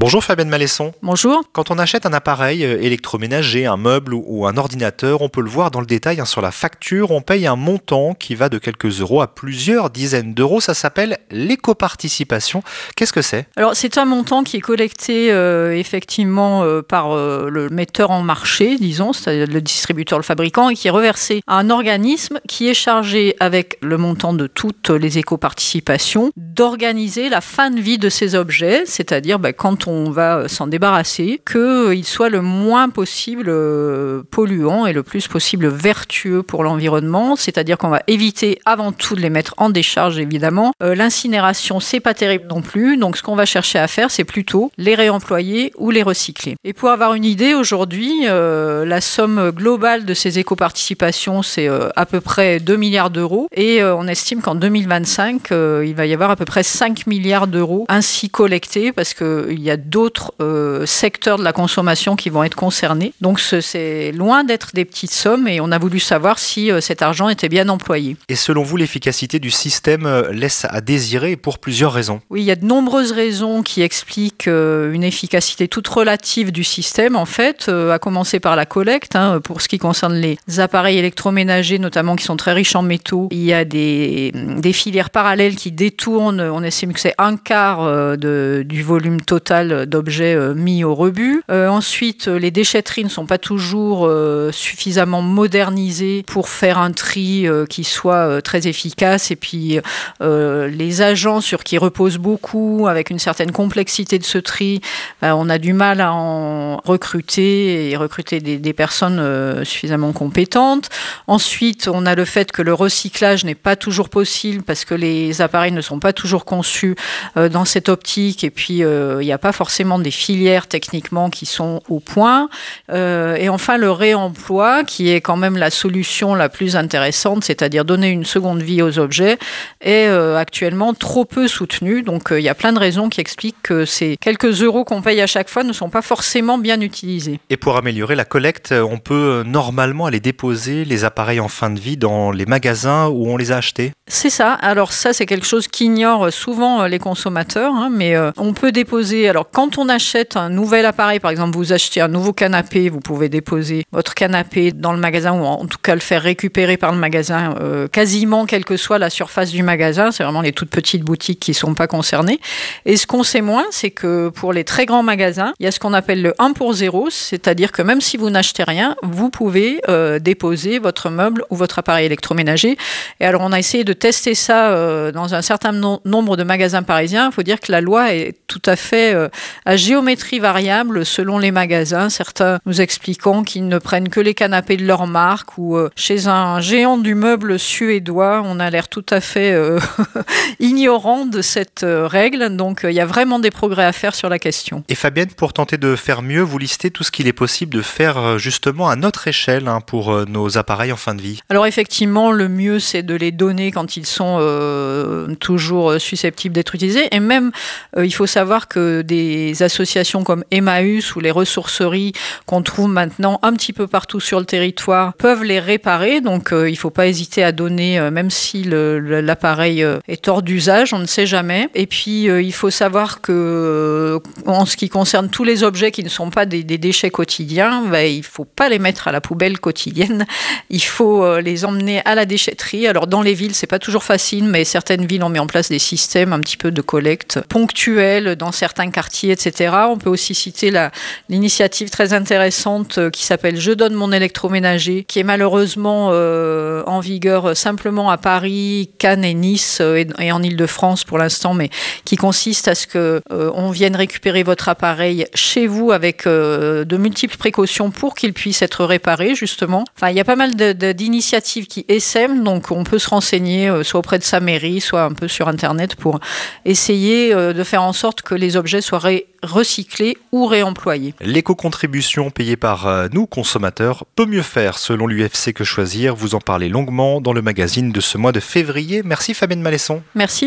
Bonjour Fabienne Malesson. Bonjour. Quand on achète un appareil euh, électroménager, un meuble ou un ordinateur, on peut le voir dans le détail hein, sur la facture, on paye un montant qui va de quelques euros à plusieurs dizaines d'euros. Ça s'appelle l'éco-participation. Qu'est-ce que c'est? Alors c'est un montant qui est collecté euh, effectivement euh, par euh, le metteur en marché, disons, c'est-à-dire le distributeur, le fabricant, et qui est reversé à un organisme qui est chargé avec le montant de toutes les éco-participations d'organiser la fin de vie de ces objets, c'est-à-dire bah, quand on va s'en débarrasser, qu'il soit le moins possible euh, polluant et le plus possible vertueux pour l'environnement. C'est-à-dire qu'on va éviter avant tout de les mettre en décharge, évidemment. Euh, L'incinération, c'est pas terrible non plus. Donc, ce qu'on va chercher à faire, c'est plutôt les réemployer ou les recycler. Et pour avoir une idée, aujourd'hui, euh, la somme globale de ces éco-participations, c'est euh, à peu près 2 milliards d'euros. Et euh, on estime qu'en 2025, euh, il va y avoir à peu près 5 milliards d'euros ainsi collectés parce qu'il y a d'autres euh, secteurs de la consommation qui vont être concernés. Donc, ce- c'est loin d'être des petites sommes et on a voulu savoir si euh, cet argent était bien employé. Et selon vous, l'efficacité du système euh, laisse à désirer pour plusieurs raisons. Oui, il y a de nombreuses raisons qui expliquent euh, une efficacité toute relative du système, en fait, à commencer par la collecte. hein, pour ce qui concerne les appareils électroménagers, notamment qui sont très riches en métaux, il y a des, des filières parallèles qui détournent, on estime que c'est un quart de- du volume total d'objets euh, mis au rebut. Euh, ensuite, euh, les déchetteries ne sont pas toujours suffisamment modernisées pour faire un tri qui soit très efficace. Et puis, les agents sur qui repose beaucoup, avec une certaine complexité de ce tri, ben, on a du mal à en recruter et recruter des, des personnes suffisamment compétentes. Ensuite, on a le fait que le recyclage n'est pas toujours possible parce que les appareils ne sont pas toujours conçus dans cette optique et puis il n'y a pas forcément des filières techniquement qui sont au point. Euh, et enfin, le réemploi qui est quand même la solution la plus intéressante, c'est-à-dire donner une seconde vie aux objets, est euh, actuellement trop peu soutenu. Donc euh, il y a plein de raisons qui expliquent que ces quelques euros qu'on paye à chaque fois ne sont pas forcément bien utilisés. Et pour améliorer la collecte, euh, on peut euh, normalement aller déposer les appareils en fin de vie dans les magasins où on les a achetés. C'est ça. Alors ça, c'est quelque chose qu'ignorent souvent euh, les consommateurs, hein, mais euh, on peut déposer. Alors quand on achète un nouvel appareil, par exemple, vous achetez un nouveau canapé, vous pouvez déposer votre canapé dans le magasin ou en tout cas le faire récupérer par le magasin, euh, quasiment quelle que soit la surface du magasin. C'est vraiment les toutes petites boutiques qui sont pas concernées. Et ce qu'on sait moins, c'est que pour les très grands magasins, il y a ce qu'on appelle le 1 pour 0, c'est-à-dire que même si vous n'achetez rien, vous pouvez euh, déposer votre meuble ou votre appareil électroménager. Et alors, on a essayé de tester ça euh, dans un certain no- nombre de magasins parisiens. Il faut dire que la loi est tout à fait euh, à géométrie variable selon les magasins. Certains nous expliquant qu'ils ne prennent que les canapés de leur marque ou chez un géant du meuble suédois, on a l'air tout à fait ignorant de cette règle. Donc, il y a vraiment des progrès à faire sur la question. Et Fabienne, pour tenter de faire mieux, vous listez tout ce qu'il est possible de faire euh, justement à notre échelle hein, pour euh, nos appareils en fin de vie. Alors effectivement, le mieux, c'est de les donner quand ils sont euh, toujours susceptibles d'être utilisés. Et même, euh, il faut savoir que des associations comme Emmaüs ou les ressourceries qu'on trouve maintenant un petit peu partout sur le territoire peuvent les réparer. Donc euh, il ne faut pas hésiter à donner, même si l'appareil est hors d'usage, on ne sait jamais. Et puis, il faut savoir que euh, en ce qui concerne tous les objets qui ne sont pas des, déchets quotidiens, ben, il ne faut pas les mettre à la poubelle quotidienne. Il faut euh, les emmener à la déchetterie. Alors dans les villes, c'est pas toujours facile, mais certaines villes ont mis en place des systèmes un petit peu de collecte ponctuelle dans certains quartiers, etc. On peut aussi citer l'initiative très intéressante euh, qui s'appelle Je donne mon électroménager, qui est malheureusement en vigueur simplement à Paris, Cannes et Nice et, et en Île-de-France pour l'instant, mais qui consiste à ce que euh, on vienne récupérer votre appareil chez vous avec euh, de multiples précautions pour qu'il puisse être réparé justement. Enfin, il y a pas mal d'initiatives qui essaiment, donc on peut se renseigner euh, soit auprès de sa mairie, soit un peu sur internet pour essayer de faire en sorte que les objets soient recyclés ou réemployés. L'éco-contribution payée par nous, consommateurs, peut mieux faire selon l'UFC que choisir. Vous en parlez longuement dans le magazine de ce mois de février. Merci Fabienne Malesson. Merci.